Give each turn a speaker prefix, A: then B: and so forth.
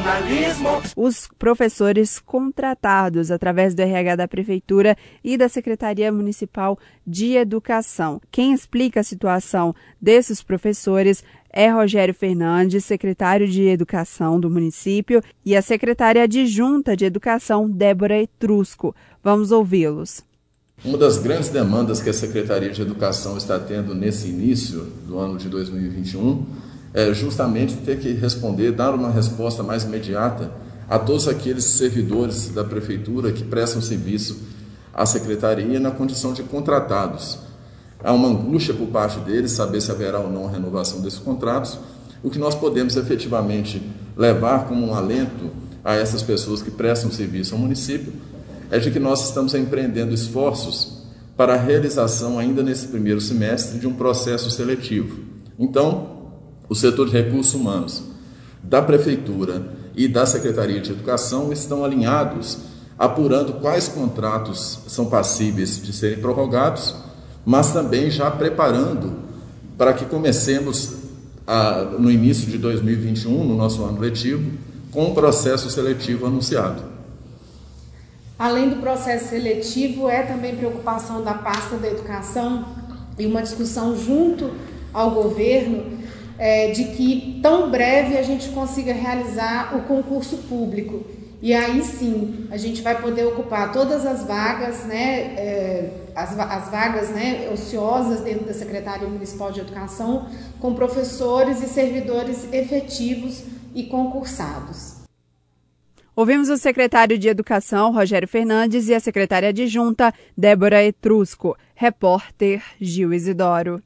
A: jornalismo.
B: Os professores contratados através do RH da Prefeitura e da Secretaria Municipal de Educação. Quem explica a situação desses professores é Rogério Fernandes, secretário de Educação do município, e a secretária adjunta de Educação, Débora Etrusco. Vamos ouvi-los.
C: Uma das grandes demandas que a Secretaria de Educação está tendo nesse início do ano de 2021 é justamente ter que responder, dar uma resposta mais imediata a todos aqueles servidores da Prefeitura que prestam serviço à Secretaria na condição de contratados Há uma angústia por parte deles saber se haverá ou não renovação desses contratos. O que nós podemos efetivamente levar como um alento a essas pessoas que prestam serviço ao município é de que nós estamos empreendendo esforços para a realização, ainda nesse primeiro semestre, de um processo seletivo. Então, o setor de recursos humanos da Prefeitura e da Secretaria de Educação estão alinhados, apurando quais contratos são passíveis de serem prorrogados mas também já preparando para que comecemos a, no início de 2021, no nosso ano letivo, com o processo seletivo anunciado.
D: Além do processo seletivo, é também preocupação da pasta da educação e uma discussão junto ao governo é, de que tão breve a gente consiga realizar o concurso público. E aí sim a gente vai poder ocupar todas as vagas, né, é, as, as vagas né, ociosas dentro da Secretaria Municipal de Educação, com professores e servidores efetivos e concursados.
B: Ouvimos o secretário de Educação, Rogério Fernandes, e a secretária adjunta, Débora Etrusco. Repórter Gil Isidoro.